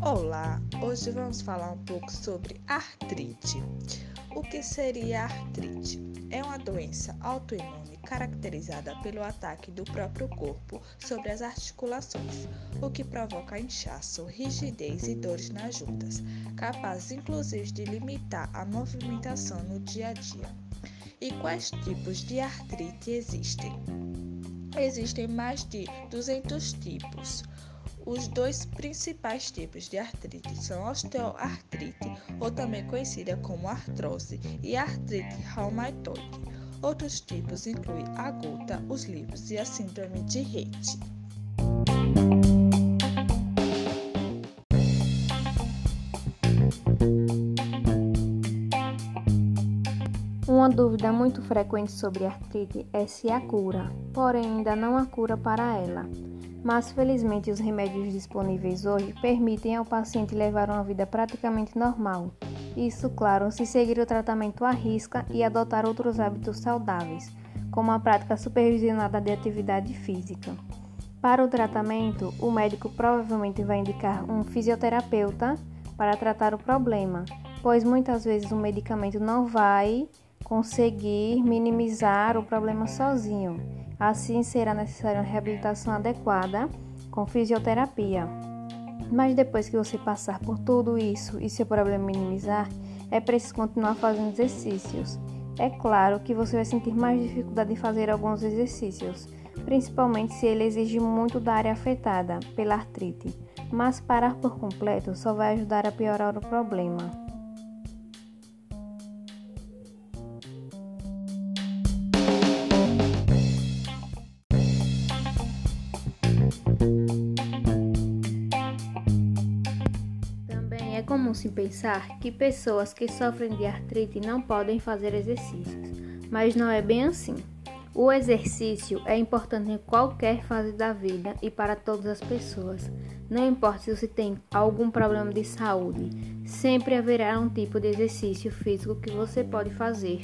Olá, hoje vamos falar um pouco sobre artrite. O que seria artrite? É uma doença autoimune caracterizada pelo ataque do próprio corpo sobre as articulações, o que provoca inchaço, rigidez e dores nas juntas, capazes inclusive de limitar a movimentação no dia a dia. E quais tipos de artrite existem? Existem mais de 200 tipos. Os dois principais tipos de artrite são osteoartrite, ou também conhecida como artrose, e artrite reumatoide. Outros tipos incluem a gota, os livros e a síndrome de Rett. Uma dúvida muito frequente sobre artrite é se há cura, porém ainda não há cura para ela mas felizmente os remédios disponíveis hoje permitem ao paciente levar uma vida praticamente normal. Isso, claro, se seguir o tratamento à risca e adotar outros hábitos saudáveis, como a prática supervisionada de atividade física. Para o tratamento, o médico provavelmente vai indicar um fisioterapeuta para tratar o problema, pois muitas vezes o medicamento não vai conseguir minimizar o problema sozinho Assim, será necessária uma reabilitação adequada com fisioterapia. Mas depois que você passar por tudo isso e seu problema minimizar, é preciso continuar fazendo exercícios. É claro que você vai sentir mais dificuldade em fazer alguns exercícios, principalmente se ele exige muito da área afetada pela artrite, mas parar por completo só vai ajudar a piorar o problema. comum se pensar que pessoas que sofrem de artrite não podem fazer exercícios, mas não é bem assim. O exercício é importante em qualquer fase da vida e para todas as pessoas. Não importa se você tem algum problema de saúde, sempre haverá um tipo de exercício físico que você pode fazer.